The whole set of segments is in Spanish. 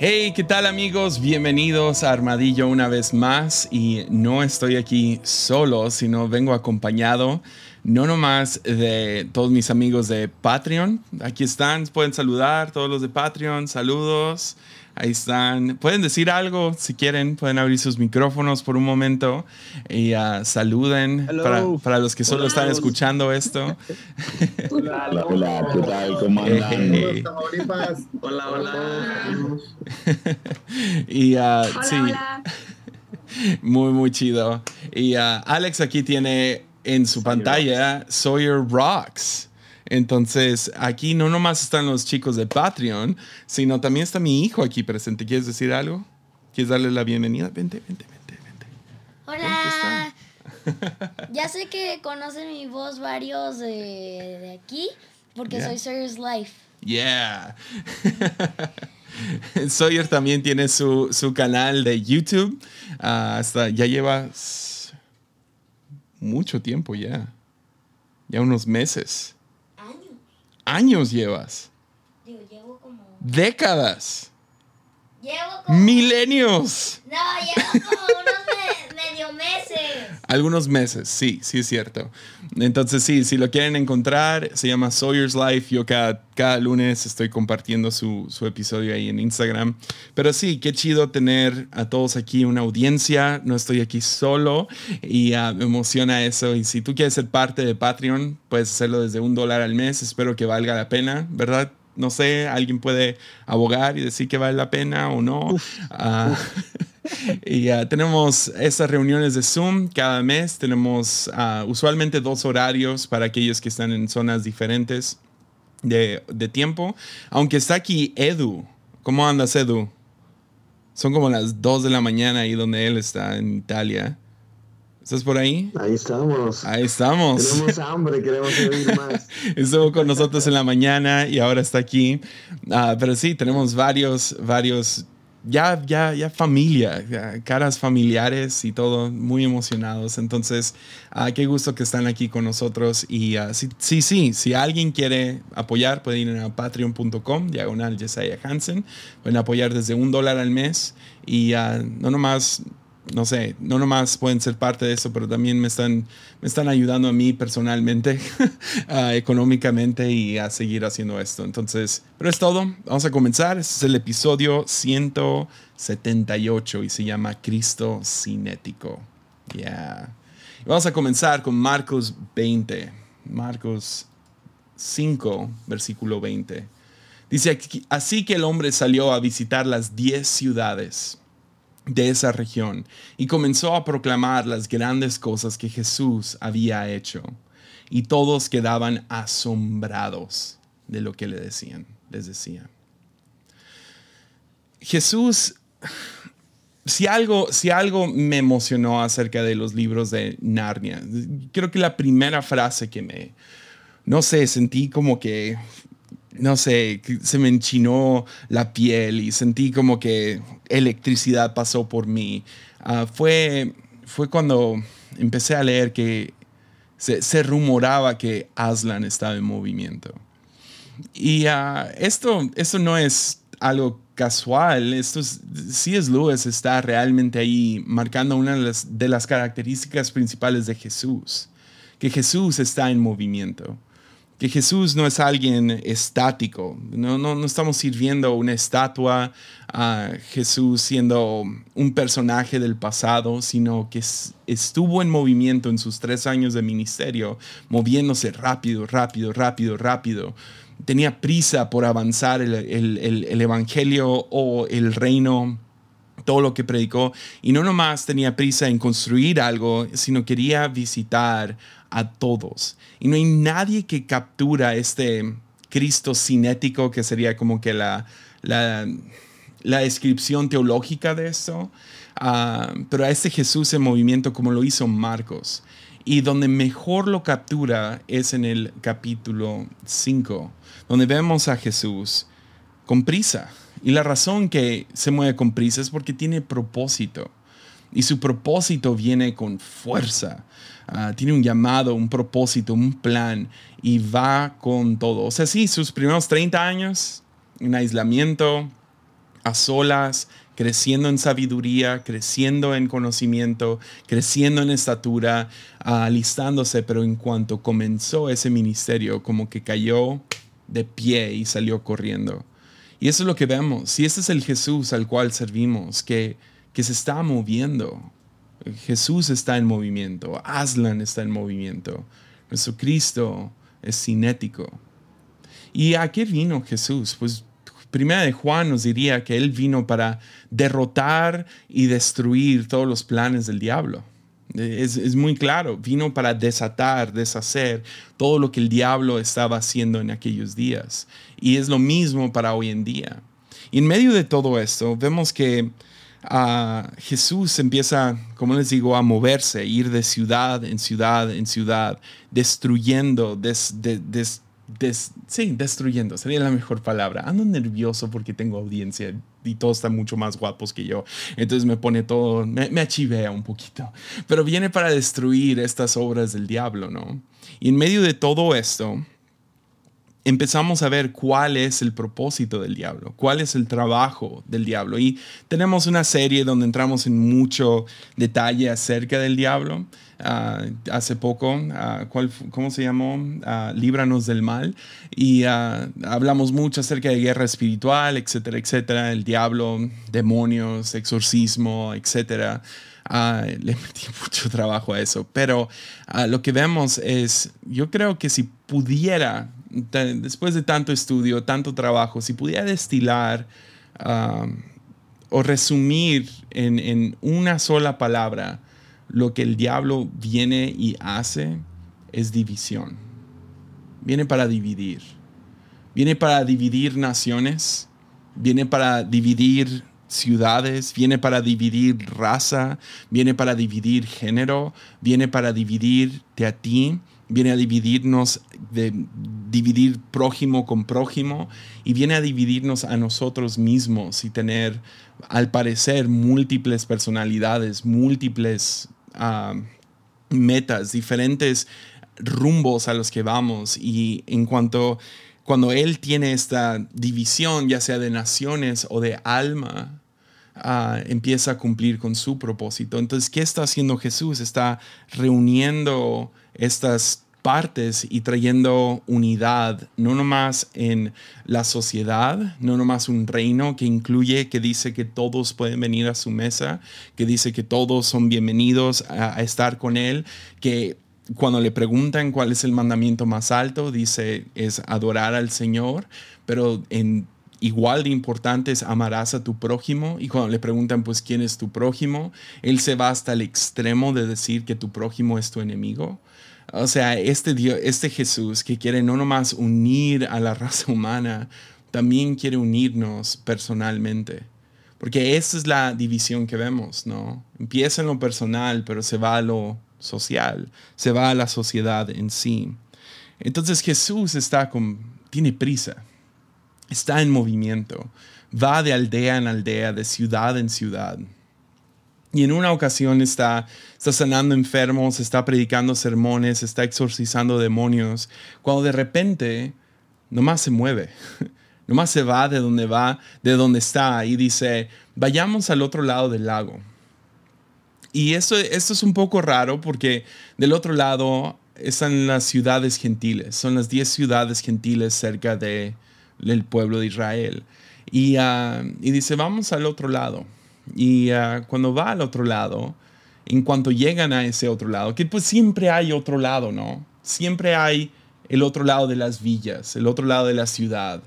Hey, ¿qué tal amigos? Bienvenidos a Armadillo una vez más y no estoy aquí solo, sino vengo acompañado no nomás de todos mis amigos de Patreon. Aquí están, pueden saludar todos los de Patreon, saludos. Ahí están. Pueden decir algo si quieren, pueden abrir sus micrófonos por un momento y uh, saluden para, para, los que solo hola. están escuchando esto. Hola, hola, ¿qué tal? ¿Cómo andan? Eh, hola, hola. y uh, hola, sí, hola. muy, muy chido. Y uh, Alex aquí tiene en su Sawyer pantalla Sawyer Rocks. Entonces, aquí no nomás están los chicos de Patreon, sino también está mi hijo aquí presente. ¿Quieres decir algo? ¿Quieres darle la bienvenida? Vente, vente, vente, vente. Hola. ya sé que conocen mi voz varios de, de aquí porque Yeah. soy Sawyer's Life. Yeah. Sawyer también tiene su, su canal de YouTube. Ah, hasta ya lleva s- mucho tiempo ya. Ya unos meses. Años. Llevas. Digo, llevo como. Décadas. Llevo como. Milenios. No, llevo como unos me- medio meses. Algunos meses, sí, sí es cierto. Entonces sí, si lo quieren encontrar, se llama Sawyer's Life. Yo cada, cada lunes estoy compartiendo su, su episodio ahí en Instagram. Pero sí, qué chido tener a todos aquí una audiencia. No estoy aquí solo y ah, me emociona eso. Y si tú quieres ser parte de Patreon, puedes hacerlo desde un dólar al mes. Espero que valga la pena, ¿verdad? No sé, alguien puede abogar y decir que vale la pena o no. Ah, y ah, tenemos esas reuniones de Zoom cada mes. Tenemos ah, usualmente dos horarios para aquellos que están en zonas diferentes de, de tiempo. Aunque está aquí Edu. ¿Cómo andas, Edu? Son como las 2 de la mañana ahí donde él está en Italia. ¿Estás por ahí? Ahí estamos. Ahí estamos. Tenemos hambre, queremos oír más. Estuvo con nosotros en la mañana y ahora está aquí. Ah, pero sí, tenemos varios, varios, ya, ya, ya familia, caras familiares y todo, muy emocionados. Entonces, ah, qué gusto que están aquí con nosotros. Y ah, sí, sí, sí, si alguien quiere apoyar, puede ir a patreon.com, diagonal Jesiah Hansen. Pueden apoyar desde un dólar al mes y ah, no nomás no sé, no nomás pueden ser parte de eso, pero también me están, me están ayudando a mí personalmente, económicamente y a seguir haciendo esto. Entonces, pero es todo. Vamos a comenzar. Este es el episodio 178 y se llama Cristo Cinético. Yeah. Vamos a comenzar con Marcos 20. Marcos 5, versículo 20. Dice así que el hombre salió a visitar las 10 ciudades de esa región y comenzó a proclamar las grandes cosas que Jesús había hecho. Y todos quedaban asombrados de lo que le decían, les decía. Jesús, si algo, si algo me emocionó acerca de los libros de Narnia, creo que la primera frase que me, no sé, sentí como que no sé, se me enchinó la piel y sentí como que electricidad pasó por mí. Ah, fue, fue cuando empecé a leer que se, rumoraba que Aslan estaba en movimiento. Y ah, esto, esto no es algo casual, esto es, C.S. Lewis está realmente ahí marcando una de las características principales de Jesús, que Jesús está en movimiento que Jesús no es alguien estático, no, no, no estamos sirviendo una estatua a Jesús siendo un personaje del pasado, sino que es- estuvo en movimiento en sus tres años de ministerio, moviéndose rápido, rápido, rápido, rápido. Tenía prisa por avanzar el, el- el- el evangelio o el reino todo lo que predicó y no nomás tenía prisa en construir algo, sino quería visitar a todos. Y no hay nadie que captura este Cristo cinético, que sería como que la, la, la descripción teológica de esto, Ah, pero a este Jesús en movimiento como lo hizo Marcos. Y donde mejor lo captura es en el capítulo 5, donde vemos a Jesús con prisa. Y la razón que se mueve con prisa es porque tiene propósito. Y su propósito viene con fuerza. Ah, tiene un llamado, un propósito, un plan. Y va con todo. O sea, sí, sus primeros 30 años en aislamiento, a solas, creciendo en sabiduría, creciendo en conocimiento, creciendo en estatura, alistándose, pero en cuanto comenzó ese ministerio, como que cayó de pie y salió corriendo. Y eso es lo que vemos. Si ese es el Jesús al cual servimos, que, que se está moviendo. Jesús está en movimiento, Aslan está en movimiento, nuestro Cristo es cinético. ¿Y a qué vino Jesús? Pues Primera de Juan nos diría que Él vino para derrotar y destruir todos los planes del diablo. Es, es, muy claro, vino para desatar, deshacer todo lo que el diablo estaba haciendo en aquellos días. Y es lo mismo para hoy en día. Y en medio de todo esto, vemos que uh, Jesús empieza, como les digo, a moverse, ir de ciudad en ciudad en ciudad, destruyendo, des, des, sí, destruyendo, sería la mejor palabra. Ando nervioso porque tengo audiencia y todos están mucho más guapos que yo. Entonces me pone todo, me, me achivea un poquito. Pero viene para destruir estas obras del diablo, ¿no? Y en medio de todo esto, empezamos a ver cuál es el propósito del diablo, cuál es el trabajo del diablo. Y tenemos una serie donde entramos en mucho detalle acerca del diablo. Uh, hace poco, uh, ¿cuál, ¿cómo se llamó? Uh, Líbranos del mal. Y hablamos mucho acerca de guerra espiritual, etcétera, etcétera, el diablo, demonios, exorcismo, etcétera. le metí mucho trabajo a eso, pero lo que vemos es, yo creo que si pudiera después de tanto estudio, tanto trabajo, si pudiera destilar o resumir en, una sola palabra lo que el diablo viene y hace, es división. Viene para dividir. Viene para dividir naciones. Viene para dividir ciudades, viene para dividir raza, viene para dividir género, viene para dividirte a ti, viene a dividirnos, de, dividir prójimo con prójimo y viene a dividirnos a nosotros mismos y tener, al parecer, múltiples personalidades, múltiples ah, metas, diferentes rumbos a los que vamos y en cuanto cuando Él tiene esta división, ya sea de naciones o de alma, ah, empieza a cumplir con su propósito. Entonces, ¿qué está haciendo Jesús? Está reuniendo estas partes y trayendo unidad, no nomás en la sociedad, no nomás un reino que incluye, que dice que todos pueden venir a su mesa, que dice que todos son bienvenidos a, a estar con Él, que cuando le preguntan cuál es el mandamiento más alto, dice es adorar al Señor, pero en igual de importante es amarás a tu prójimo. Y cuando le preguntan, pues, ¿quién es tu prójimo? Él se va hasta el extremo de decir que tu prójimo es tu enemigo. O sea, este, Dios, este Jesús que quiere no nomás unir a la raza humana, también quiere unirnos personalmente. Porque esa es la división que vemos, ¿no? Empieza en lo personal, pero se va a lo social, se va a la sociedad en sí. Entonces Jesús está con, tiene prisa, está en movimiento, va de aldea en aldea, de ciudad en ciudad. Y en una ocasión está, está sanando enfermos, está predicando sermones, está exorcizando demonios, cuando de repente nomás se mueve, nomás se va de donde va, de donde está y dice, vayamos al otro lado del lago. Y esto, esto es un poco raro porque del otro lado están las ciudades gentiles, son las 10 ciudades gentiles cerca de, del pueblo de Israel. Y, ah, y dice, vamos al otro lado. Y ah, cuando va al otro lado, en cuanto llegan a ese otro lado, que pues siempre hay otro lado, ¿no? Siempre hay el otro lado de las villas, el otro lado de la ciudad,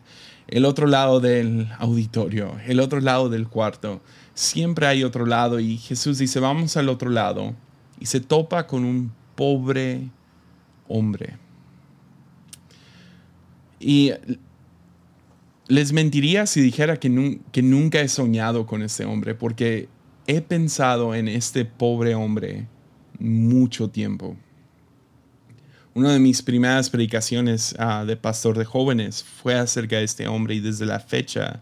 el otro lado del auditorio, el otro lado del cuarto. Siempre hay otro lado y Jesús dice, vamos al otro lado. Y se topa con un pobre hombre. Y les mentiría si dijera que, nunca he soñado con este hombre, porque he pensado en este pobre hombre mucho tiempo. Una de mis primeras predicaciones ah, de pastor de jóvenes fue acerca de este hombre y desde la fecha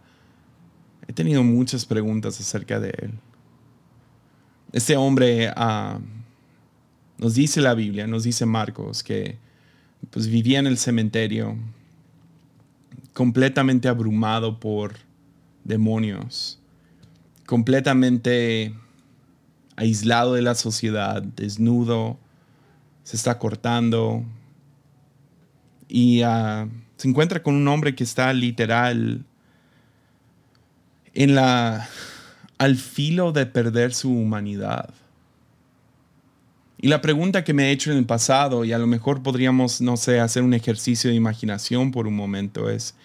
he tenido muchas preguntas acerca de él. Este hombre, ah, nos dice la Biblia, nos dice Marcos, que pues vivía en el cementerio, completamente abrumado por demonios, completamente aislado de la sociedad, desnudo, se está cortando y ah, se encuentra con un hombre que está literal en la al filo de perder su humanidad. Y la pregunta que me he hecho en el pasado, y a lo mejor podríamos, no sé, hacer un ejercicio de imaginación por un momento, es,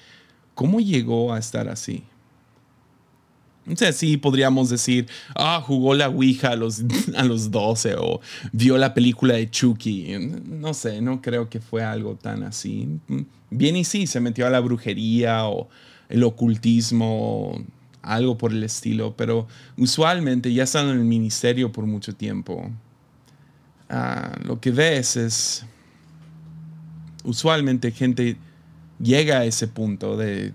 ¿cómo llegó a estar así? No sé, sí podríamos decir, ah, jugó la Ouija a los, a los 12 o vio la película de Chucky. No sé, no creo que fue algo tan así. Bien y sí, se metió a la brujería o el ocultismo, algo por el estilo, pero usualmente ya estando en el ministerio por mucho tiempo, Ah, lo que ves es, usualmente gente llega a ese punto de,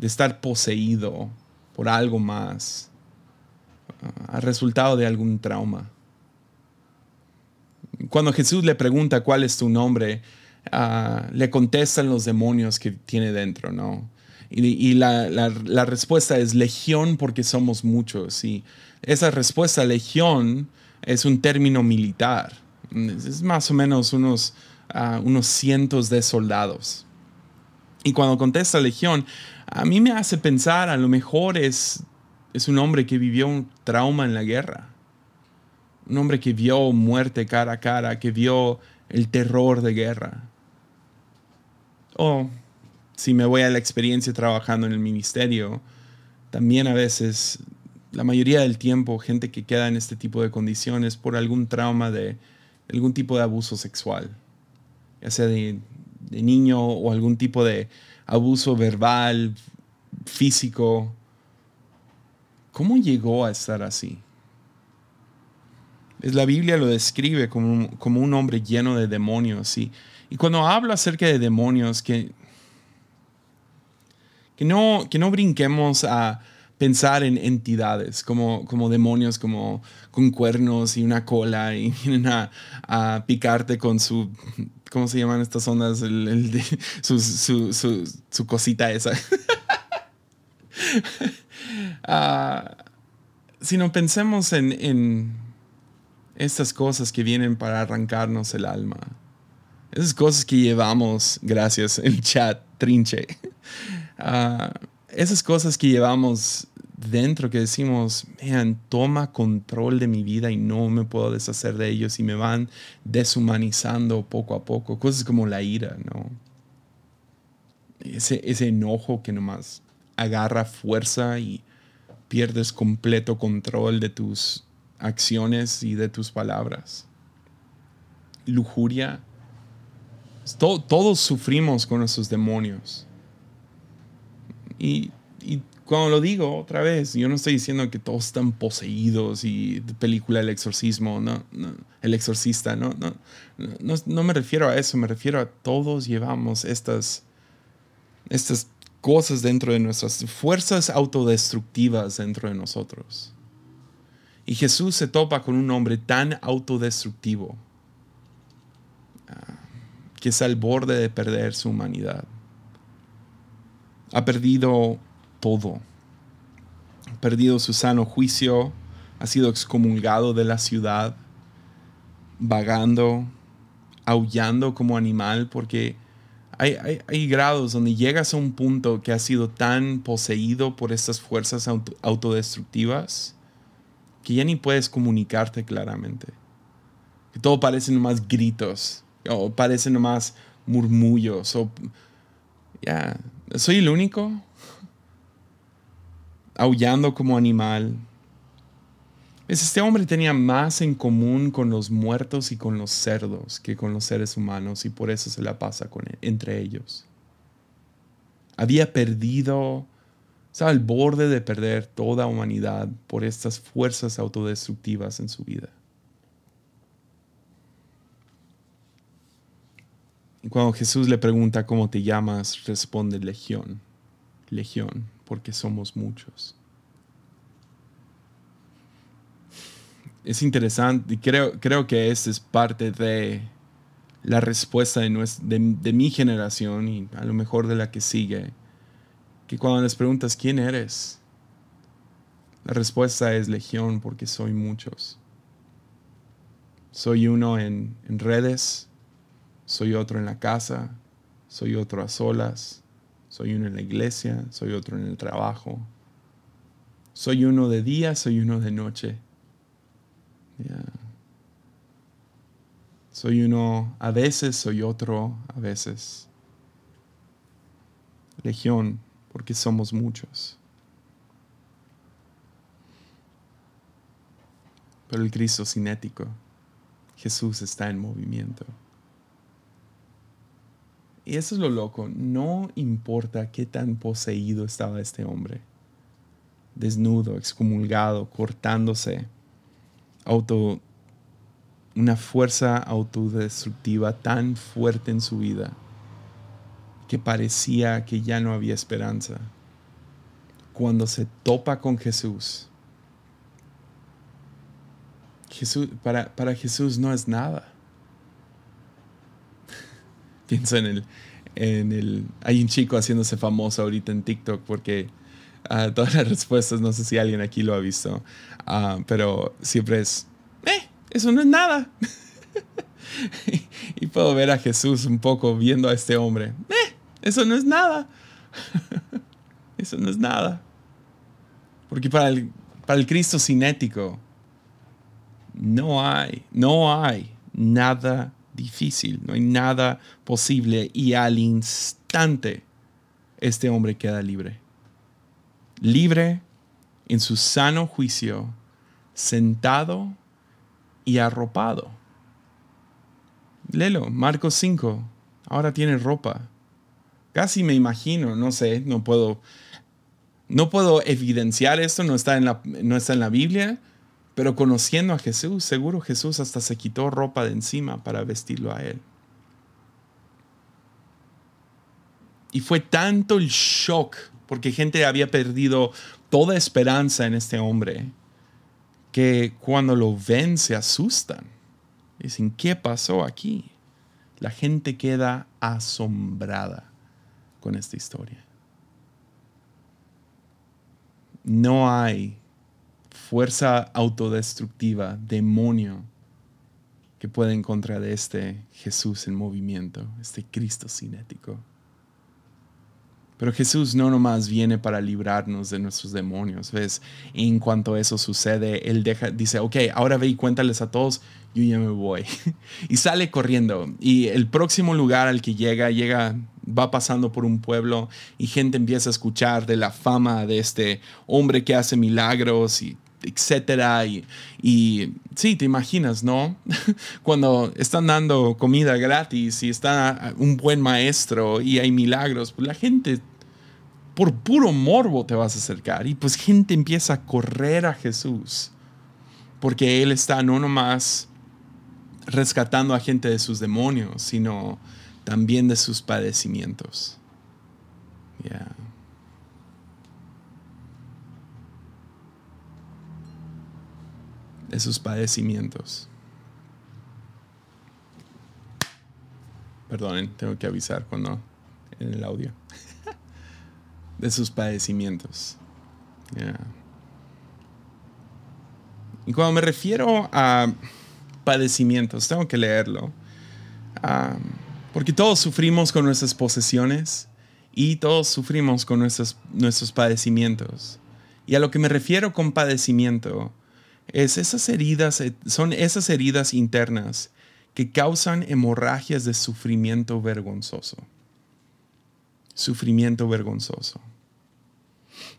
estar poseído por algo más, uh, resultado de algún trauma. Cuando Jesús le pregunta cuál es tu nombre, ah, le contestan los demonios que tiene dentro, ¿no? Y, la, la, respuesta es legión porque somos muchos. Y esa respuesta, legión, es un término militar. Es más o menos unos, ah, unos cientos de soldados. Y cuando contesta Legión, a mí me hace pensar, a lo mejor es, es un hombre que vivió un trauma en la guerra. Un hombre que vio muerte cara a cara, que vio el terror de guerra. O si me voy a la experiencia trabajando en el ministerio, también a veces la mayoría del tiempo gente que queda en este tipo de condiciones por algún trauma de algún tipo de abuso sexual, ya sea de, niño o algún tipo de abuso verbal, físico. ¿Cómo llegó a estar así? La Biblia lo describe como un, como un hombre lleno de demonios. Y, y cuando hablo acerca de demonios, que, que, no, que no brinquemos a, pensar en entidades como, como demonios, como con cuernos y una cola y vienen a, picarte con su, ¿cómo se llaman estas ondas? su, cosita esa. Ah, sino pensemos en, en estas cosas que vienen para arrancarnos el alma. Esas cosas que llevamos, gracias, el chat, trinche. Uh, esas cosas que llevamos dentro que decimos, vean, toma control de mi vida y no me puedo deshacer de ellos y me van deshumanizando poco a poco. Cosas como la ira, ¿no? Ese, ese enojo que nomás agarra fuerza y pierdes completo control de tus acciones y de tus palabras. Lujuria. todos sufrimos con esos demonios. Y, cuando lo digo otra vez, yo no estoy diciendo que todos están poseídos y película El Exorcismo, no, El Exorcista, no, no, no, no, me refiero a eso, me refiero a todos llevamos estas, estas cosas dentro de nuestras fuerzas autodestructivas dentro de nosotros. Y Jesús se topa con un hombre tan autodestructivo ah, que es al borde de perder su humanidad ha perdido todo. Ha perdido su sano juicio, ha sido excomulgado de la ciudad, vagando, aullando como animal, porque hay, hay, grados donde llegas a un punto que has sido tan poseído por estas fuerzas autodestructivas que ya ni puedes comunicarte claramente. Que todo parece nomás gritos, o parece nomás murmullos, o ya, ¿Soy el único? Aullando como animal. Este hombre tenía más en común con los muertos y con los cerdos que con los seres humanos y por eso se la pasa con entre ellos. Había perdido, estaba al borde de perder toda humanidad por estas fuerzas autodestructivas en su vida. Cuando Jesús le pregunta cómo te llamas, responde Legión. Legión, porque somos muchos. Es interesante y creo, creo que esta es parte de la respuesta de, de, mi generación y a lo mejor de la que sigue. que cuando les preguntas quién eres, la respuesta es legión porque soy muchos. Soy uno en, en redes, soy otro en la casa, soy otro a solas, soy uno en la iglesia, soy otro en el trabajo, soy uno de día, soy uno de noche. Soy uno a veces, soy otro a veces. Legión, porque somos muchos. Pero el Cristo cinético, Jesús está en movimiento. Y eso es lo loco, no importa qué tan poseído estaba este hombre, desnudo, excomulgado, cortándose, auto, una fuerza autodestructiva tan fuerte en su vida que parecía que ya no había esperanza. Cuando se topa con Jesús, Jesús para, para Jesús no es nada. Pienso en el, en el... Hay un chico haciéndose famoso ahorita en TikTok porque uh, todas las respuestas, no sé si alguien aquí lo ha visto, uh, pero siempre es, eh, eso no es nada. y, puedo ver a Jesús un poco viendo a este hombre, eh, eso no es nada. eso no es nada. Porque para el, para el Cristo cinético no hay, no hay nada difícil, no hay nada posible y al instante este hombre queda libre. Libre en su sano juicio, sentado y arropado. Lelo, Marcos 5, ahora tiene ropa. Casi me imagino, no sé, no puedo, no puedo evidenciar esto, no está en la, no está en la Biblia, pero conociendo a Jesús, seguro Jesús hasta se quitó ropa de encima para vestirlo a él. Y fue tanto el shock, porque gente había perdido toda esperanza en este hombre, que cuando lo ven se asustan. Dicen, ¿qué pasó aquí? La gente queda asombrada con esta historia. No hay fuerza autodestructiva, demonio, que puede encontrar de este Jesús en movimiento, este Cristo cinético. Pero Jesús no nomás viene para librarnos de nuestros demonios, ¿ves? En cuanto eso sucede, Él deja, dice, ok, ahora ve y cuéntales a todos, yo ya me voy. y sale corriendo. Y el próximo lugar al que llega, llega, va pasando por un pueblo y gente empieza a escuchar de la fama de este hombre que hace milagros y etcétera. Y, y sí, te imaginas, ¿no? Cuando están dando comida gratis y está un buen maestro y hay milagros, pues la gente por puro morbo te vas a acercar. Y pues gente empieza a correr a Jesús. Porque Él está no nomás rescatando a gente de sus demonios, sino también de sus padecimientos. De sus padecimientos. Perdonen, tengo que avisar cuando en el audio. de sus padecimientos. Y cuando me refiero a padecimientos, tengo que leerlo. Porque todos sufrimos con nuestras posesiones y todos sufrimos con nuestros, nuestros padecimientos. Y a lo que me refiero con padecimiento es esas heridas, eh, son esas heridas internas que causan hemorragias de sufrimiento vergonzoso. Sufrimiento vergonzoso.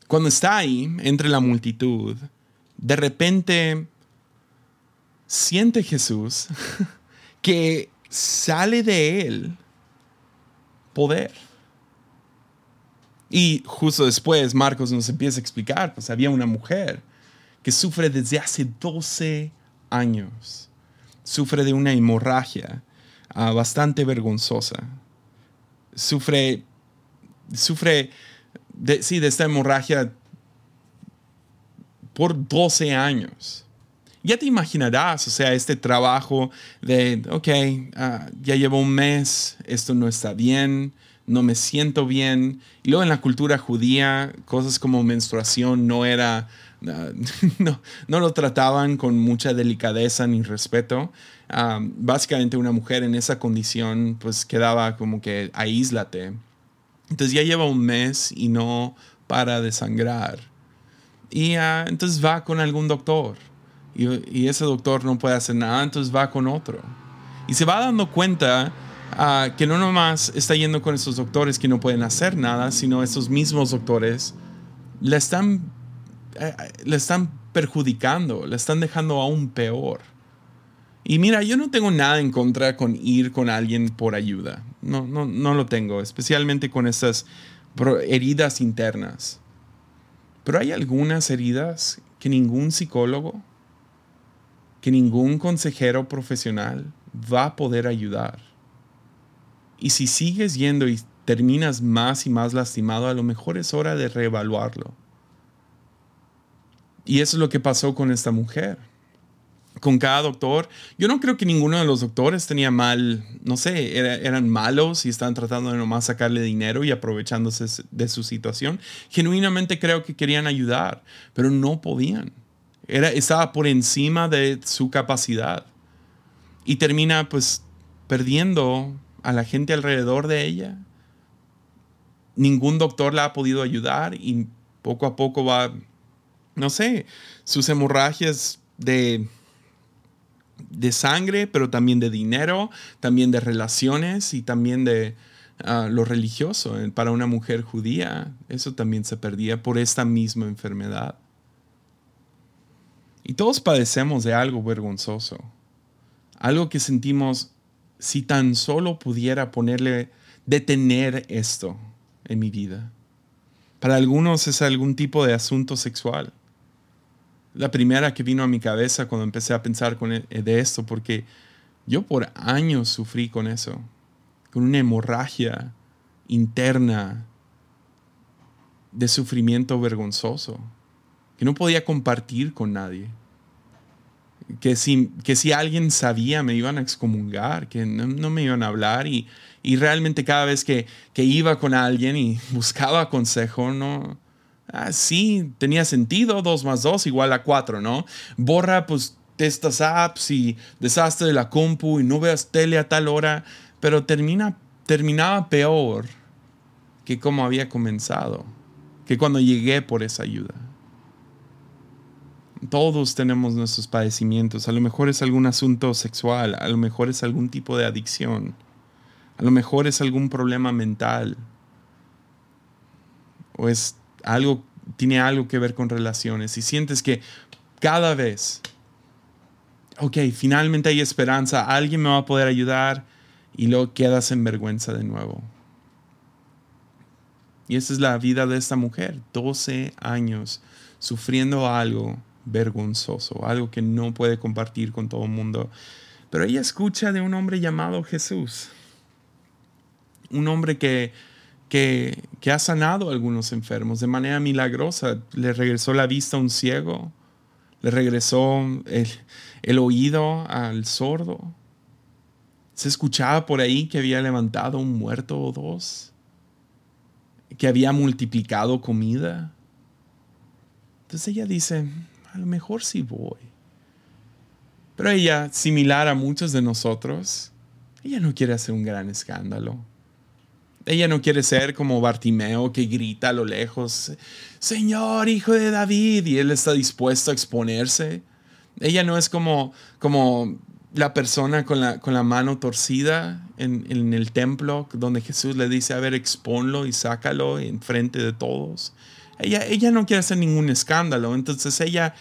Cuando está ahí, entre la multitud, de repente siente Jesús que sale de él poder. Y justo después Marcos nos empieza a explicar, pues había una mujer que sufre desde hace 12 años. Sufre de una hemorragia ah, bastante vergonzosa. Sufre, sufre sí, de esta hemorragia por 12 años. Ya te imaginarás, o sea, este trabajo de, ok, ah, ya llevo un mes, esto no está bien, no me siento bien. Y luego en la cultura judía, cosas como menstruación no era, no, no lo trataban con mucha delicadeza ni respeto. Ah, básicamente una mujer en esa condición pues quedaba como que aíslate. Entonces ya lleva un mes y no para de sangrar. Y ah, entonces va con algún doctor. Y, ese doctor no puede hacer nada, entonces va con otro. Y se va dando cuenta uh, que no nomás está yendo con esos doctores que no pueden hacer nada, sino esos mismos doctores le están, eh, le están perjudicando, le están dejando aún peor. Y mira, yo no tengo nada en contra con ir con alguien por ayuda. No, no, no lo tengo, especialmente con esas heridas internas. Pero hay algunas heridas que ningún psicólogo, que ningún consejero profesional va a poder ayudar. Y si sigues yendo y terminas más y más lastimado, a lo mejor es hora de reevaluarlo. Y eso es lo que pasó con esta mujer. Con cada doctor, yo no creo que ninguno de los doctores tenía mal, no sé, eran malos y estaban tratando de nomás sacarle dinero y aprovechándose de su situación. Genuinamente creo que querían ayudar, pero no podían. Era, estaba por encima de su capacidad. Y termina pues perdiendo a la gente alrededor de ella. Ningún doctor la ha podido ayudar y poco a poco va, no sé, sus hemorragias de, de sangre, pero también de dinero, también de relaciones y también de ah, lo religioso. Para una mujer judía, eso también se perdía por esta misma enfermedad. Y todos padecemos de algo vergonzoso, algo que sentimos si tan solo pudiera ponerle, detener esto en mi vida. Para algunos es algún tipo de asunto sexual. La primera que vino a mi cabeza cuando empecé a pensar con e, de esto, porque yo por años sufrí con eso, con una hemorragia interna de sufrimiento vergonzoso, que no podía compartir con nadie que si, que si alguien sabía me iban a excomungar, que no, me iban a hablar y, y realmente cada vez que, que, iba con alguien y buscaba consejo, no, ah, sí, tenía sentido, dos más dos igual a cuatro, ¿no? Borra pues estas apps y desastre de la compu y no veas tele a tal hora, pero termina, terminaba peor que como había comenzado, que cuando llegué por esa ayuda. Todos tenemos nuestros padecimientos. A lo mejor es algún asunto sexual, a lo mejor es algún tipo de adicción, a lo mejor es algún problema mental, o es algo, tiene algo que ver con relaciones. Y sientes que cada vez, ok, finalmente hay esperanza, alguien me va a poder ayudar, y luego quedas en vergüenza de nuevo. Y esa es la vida de esta mujer, 12 años sufriendo algo vergonzoso, algo que no puede compartir con todo el mundo. Pero ella escucha de un hombre llamado Jesús, un hombre que, que, ha sanado a algunos enfermos de manera milagrosa. Le regresó la vista a un ciego, le regresó el, el oído al sordo. Se escuchaba por ahí que había levantado un muerto o dos, que había multiplicado comida. Entonces ella dice, a lo mejor sí voy. Pero ella, similar a muchos de nosotros, ella no quiere hacer un gran escándalo. Ella no quiere ser como Bartimeo que grita a lo lejos, Señor, hijo de David, y él está dispuesto a exponerse. Ella no es como, como la persona con la, con la mano torcida en, en, el templo, donde Jesús le dice, a ver, exponlo y sácalo en frente de todos. Ella, ella no quiere hacer ningún escándalo, entonces ella,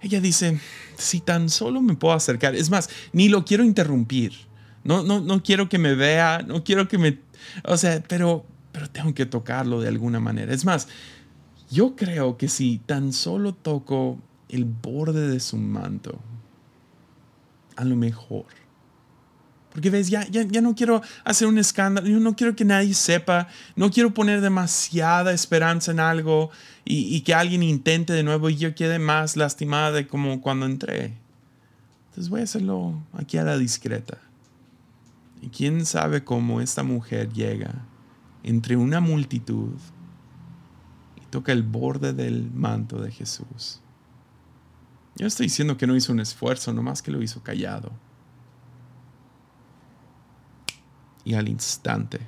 ella dice, si tan solo me puedo acercar, es más, ni lo quiero interrumpir, no, no, no quiero que me vea, no quiero que me, o sea, pero, pero tengo que tocarlo de alguna manera. Es más, yo creo que si tan solo toco el borde de su manto, a lo mejor porque ves, ya, ya, ya, no quiero hacer un escándalo, yo no quiero que nadie sepa, no quiero poner demasiada esperanza en algo y, y, que alguien intente de nuevo y yo quede más lastimada de como cuando entré. Entonces voy a hacerlo aquí a la discreta. Y quién sabe cómo esta mujer llega entre una multitud y toca el borde del manto de Jesús. Yo estoy diciendo que no hizo un esfuerzo, nomás que lo hizo callado. Y al instante,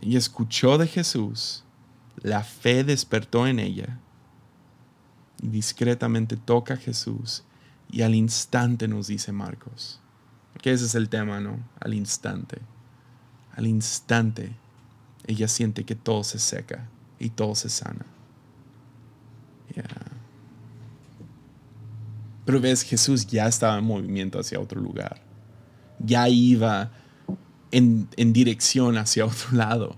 ella escuchó de Jesús, la fe despertó en ella y discretamente toca a Jesús y al instante nos dice Marcos. Que ese es el tema, ¿no? Al instante. Al instante ella siente que todo se seca y todo se sana. Pero ves, Jesús ya estaba en movimiento hacia otro lugar. Ya iba en, dirección hacia otro lado.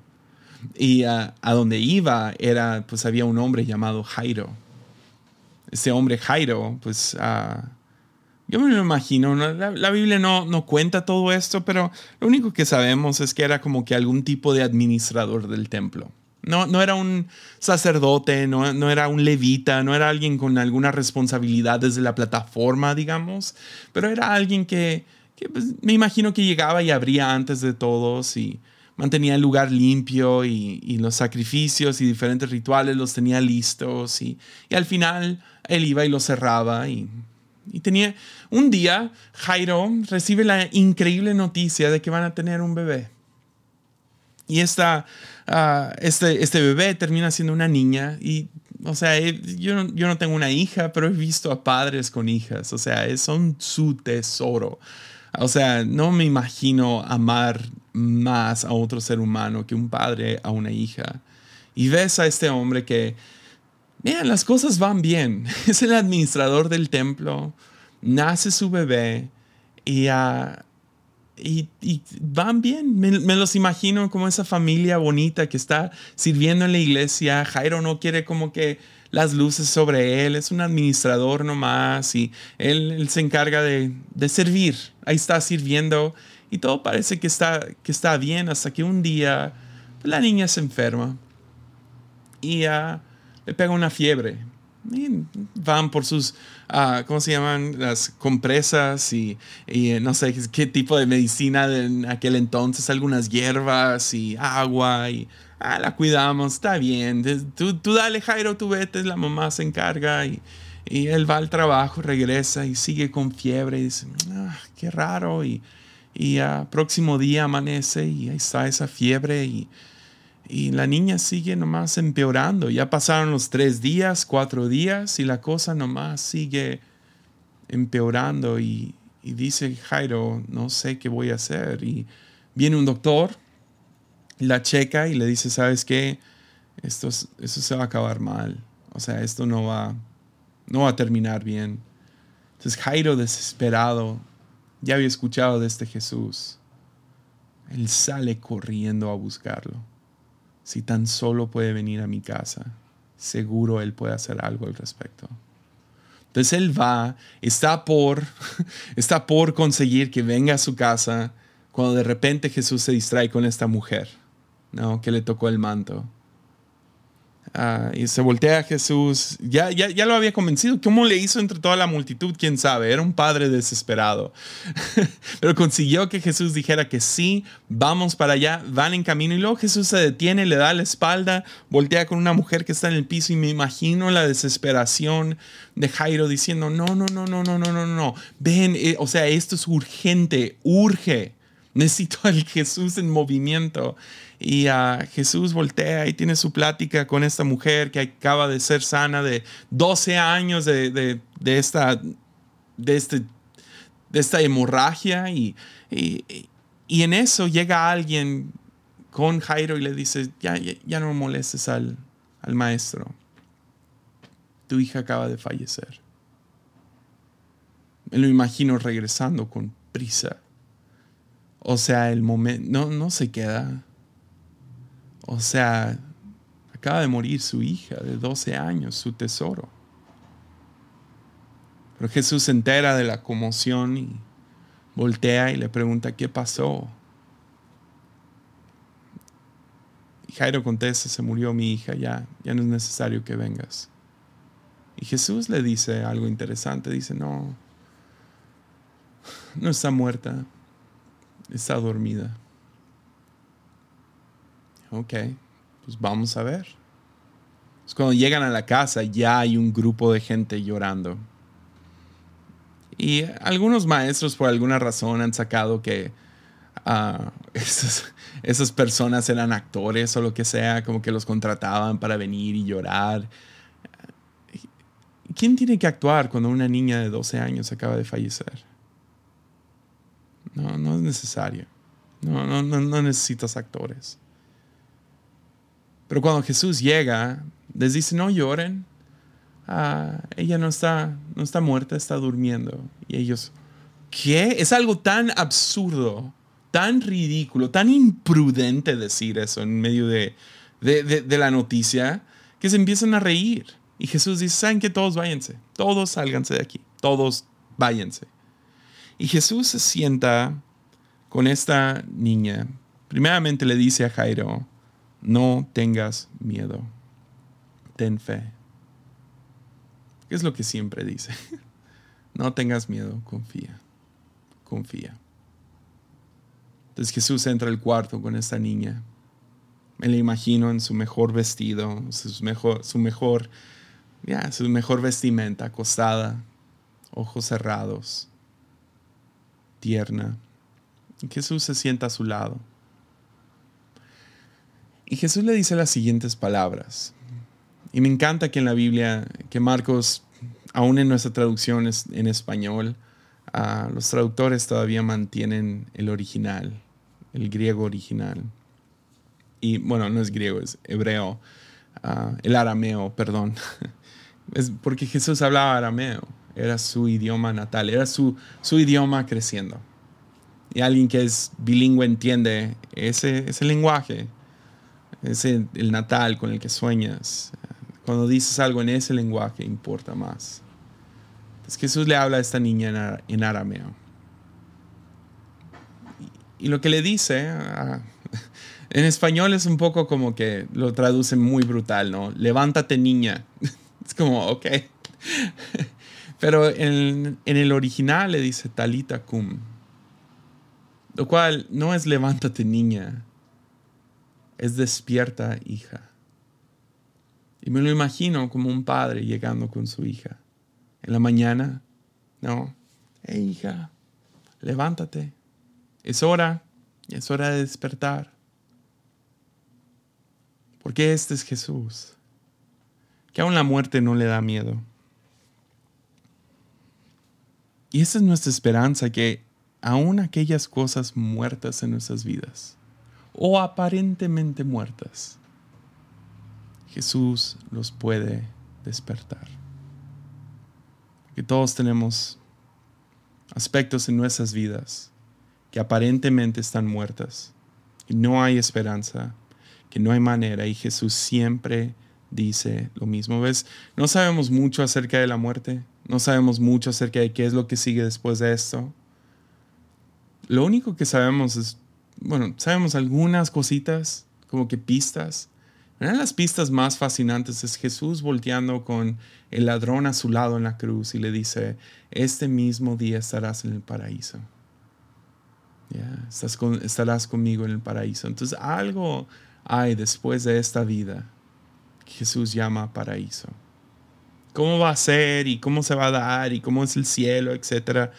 Y a donde iba era, pues había un hombre llamado Jairo. Ese hombre Jairo, pues yo me lo imagino, la, Biblia no, no, cuenta todo esto, pero lo único que sabemos es que era como que algún tipo de administrador del templo. No, no era un sacerdote, no, no, era un levita, no era alguien con alguna responsabilidad desde la plataforma, digamos, pero era alguien que, pues, me imagino que llegaba y abría antes de todos y mantenía el lugar limpio y, los sacrificios y diferentes rituales los tenía listos y, al final él iba y lo cerraba y tenía un día, Jairo recibe la increíble noticia de que van a tener un bebé. Y esta, ah, este, este bebé termina siendo una niña. Y, o sea, yo no, yo no tengo una hija, pero he visto a padres con hijas. O sea, son su tesoro. O sea, no me imagino amar más a otro ser humano que un padre a una hija. Y ves a este hombre que Vean, las cosas van bien. Es el administrador del templo, nace su bebé y, ah, y, van bien. Me, los imagino como esa familia bonita que está sirviendo en la iglesia. Jairo no quiere como que las luces sobre él, es un administrador nomás y él, se encarga de, servir. Ahí está sirviendo y todo parece que está, que está bien hasta que un día la niña se enferma y... Uh, le pega una fiebre. van por sus, uh, ¿cómo se llaman? Las compresas y, y, no sé qué tipo de medicina en aquel entonces, algunas hierbas y agua y ah, la cuidamos, está bien. Tú, tú dale, Jairo, tú vete, la mamá se encarga y, y él va al trabajo, regresa y sigue con fiebre y dice, ah, qué raro. Y, y próximo día amanece y ahí está esa fiebre y y la niña sigue nomás empeorando. Ya pasaron los tres días, cuatro días y la cosa nomás sigue empeorando. Y, dice Jairo, no sé qué voy a hacer. Y viene un doctor, la checa y le dice, ¿sabes qué? Esto, se va a acabar mal. O sea, esto no va, no va a terminar bien. Entonces Jairo desesperado, ya había escuchado de este Jesús. Él sale corriendo a buscarlo si tan solo puede venir a mi casa, seguro Él puede hacer algo al respecto. Entonces Él va, está por, está por conseguir que venga a su casa cuando de repente Jesús se distrae con esta mujer, ¿no? que le tocó el manto. Ah, y se voltea a Jesús. Ya, ya, ya lo había convencido. ¿Cómo le hizo entre toda la multitud? ¿Quién sabe? Era un padre desesperado. Pero consiguió que Jesús dijera que sí, vamos para allá, van en camino. Y luego Jesús se detiene, le da la espalda, voltea con una mujer que está en el piso y me imagino la desesperación de Jairo diciendo, no, no, no, no, no, no, no, no. Ven, eh, o sea, esto es urgente, urge. Necesito al Jesús en movimiento. Y a Jesús voltea y tiene su plática con esta mujer que acaba de ser sana de 12 años de, esta, de, este, de esta hemorragia. Y, y, en eso llega alguien con Jairo y le dice, ya, ya, no molestes al, al maestro. Tu hija acaba de fallecer. Me lo imagino regresando con prisa. O sea, el momento, no, no se queda. O sea, acaba de morir su hija de 12 años, su tesoro. Pero Jesús se entera de la conmoción y voltea y le pregunta, ¿qué pasó? Y Jairo contesta, se murió mi hija, ya, ya no es necesario que vengas. Y Jesús le dice algo interesante, dice, no, no está muerta, está dormida. Ok, pues vamos a ver. Cuando llegan a la casa ya hay un grupo de gente llorando. Y algunos maestros por alguna razón han sacado que ah, esas, esas, personas eran actores o lo que sea, como que los contrataban para venir y llorar. ¿Quién tiene que actuar cuando una niña de 12 años acaba de fallecer? No, no es necesario. No, no, no, necesitas actores. Pero cuando Jesús llega, les dice, no lloren. Ah, ella no está, no está muerta, está durmiendo. Y ellos, ¿qué? Es algo tan absurdo, tan ridículo, tan imprudente decir eso en medio de, de, la noticia, que se empiezan a reír. Y Jesús dice, ¿saben que Todos váyanse, todos sálganse de aquí, todos váyanse. Y Jesús se sienta con esta niña. Primeramente le dice a Jairo, no tengas miedo, ten fe. ¿Qué es lo que siempre dice? no tengas miedo, confía, confía. Entonces Jesús entra al cuarto con esta niña. Me la imagino en su mejor vestido, su mejor, su mejor, su mejor vestimenta, acostada, ojos cerrados, tierna Jesús se sienta a su lado. Y Jesús le dice las siguientes palabras. Y me encanta que en la Biblia, que Marcos, aún en nuestra traducción en español, ah, los traductores todavía mantienen el original, el griego original. Y bueno, no es griego, es hebreo, ah, el arameo, perdón. es porque Jesús hablaba arameo, era su idioma natal, era su, su idioma creciendo. Y alguien que es bilingüe entiende ese, ese lenguaje, ese el natal con el que sueñas. Cuando dices algo en ese lenguaje importa más. Entonces Jesús le habla a esta niña en, arameo. Y, lo que le dice, ah, en español es un poco como que lo traduce muy brutal, ¿no? Levántate niña. Es como, ok. Pero en, en el original le dice talita cum lo cual no es levántate niña, es despierta hija. Y me lo imagino como un padre llegando con su hija. En la mañana, no, hey hija, levántate. Es hora, es hora de despertar. Porque este es Jesús, que aún la muerte no le da miedo. Y esa es nuestra esperanza, que aún aquellas cosas muertas en nuestras vidas o aparentemente muertas, Jesús los puede despertar. Que todos tenemos aspectos en nuestras vidas que aparentemente están muertas, que no hay esperanza, que no hay manera y Jesús siempre dice lo mismo. ¿Ves? No sabemos mucho acerca de la muerte, no sabemos mucho acerca de qué es lo que sigue después de esto. Lo único que sabemos es, bueno, sabemos algunas cositas, como que pistas. Una de las pistas más fascinantes es Jesús volteando con el ladrón a su lado en la cruz y le dice, este mismo día estarás en el paraíso. Estás estarás conmigo en el paraíso. Entonces algo hay después de esta vida que Jesús llama paraíso. ¿Cómo va a ser y cómo se va a dar y cómo es el cielo, etcétera?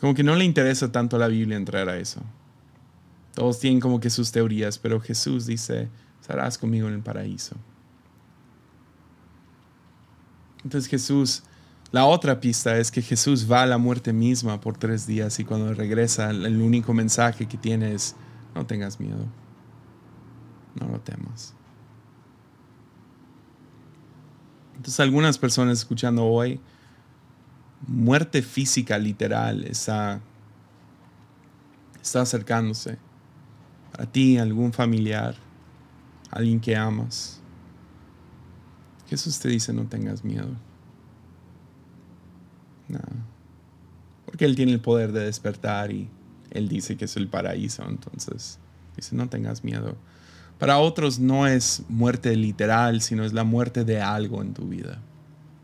Como que no le interesa tanto a la Biblia entrar a eso. Todos tienen como que sus teorías, pero Jesús dice, estarás conmigo en el paraíso. Entonces Jesús, la otra pista es que Jesús va a la muerte misma por tres días y cuando regresa el único mensaje que tiene es, no tengas miedo, no lo temas. Entonces algunas personas escuchando hoy muerte física literal está, está acercándose a ti, algún familiar, alguien que amas. Jesús te dice no tengas miedo. No. Porque Él tiene el poder de despertar y Él dice que es el paraíso. Entonces dice no tengas miedo. Para otros no es muerte literal, sino es la muerte de algo en tu vida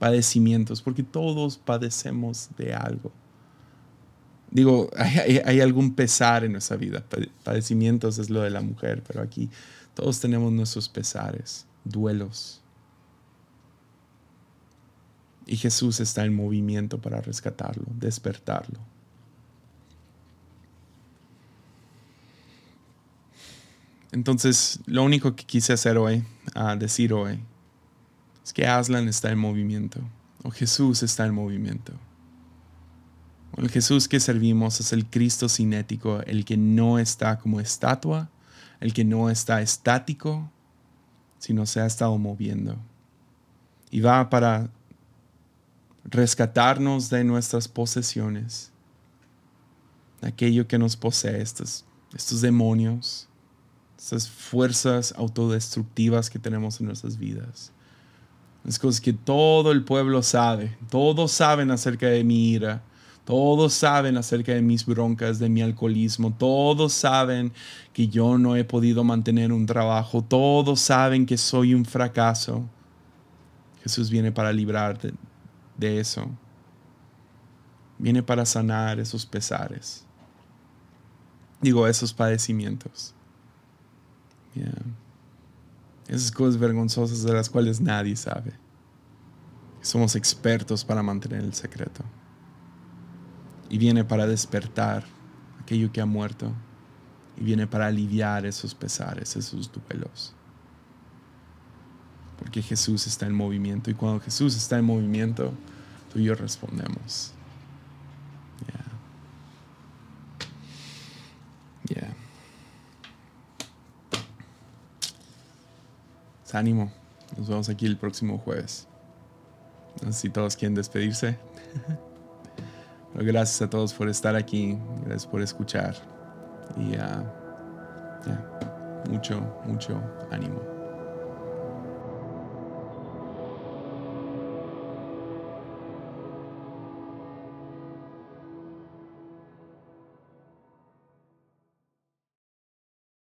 padecimientos, porque todos padecemos de algo. Digo, hay, algún pesar en nuestra vida. Padecimientos es lo de la mujer, pero aquí todos tenemos nuestros pesares, duelos. Y Jesús está en movimiento para rescatarlo, despertarlo. Entonces, lo único que quise hacer hoy, a decir hoy, es que Aslan está en movimiento, o Jesús está en movimiento. El Jesús que servimos es el Cristo cinético, el que no está como estatua, el que no está estático, sino se ha estado moviendo. Y va para rescatarnos de nuestras posesiones, de aquello que nos posee, estos, estos demonios, estas fuerzas autodestructivas que tenemos en nuestras vidas. Es cosas que todo el pueblo sabe, todos saben acerca de mi ira, todos saben acerca de mis broncas, de mi alcoholismo. Todos saben que yo no he podido mantener un trabajo. Todos saben que soy un fracaso. Jesús viene para librarte de eso. Viene para sanar esos pesares. Digo, esos padecimientos. Esas cosas vergonzosas de las cuales nadie sabe. Somos expertos para mantener el secreto y viene para despertar aquello que ha muerto y viene para aliviar esos pesares, esos duelos. Porque Jesús está en movimiento y cuando Jesús está en movimiento, tú y yo respondemos. Ya. Yeah. Ánimo. Nos vemos aquí el próximo jueves. No sé si todos quieren despedirse. gracias a todos por estar aquí, gracias por escuchar y uh, mucho, mucho ánimo.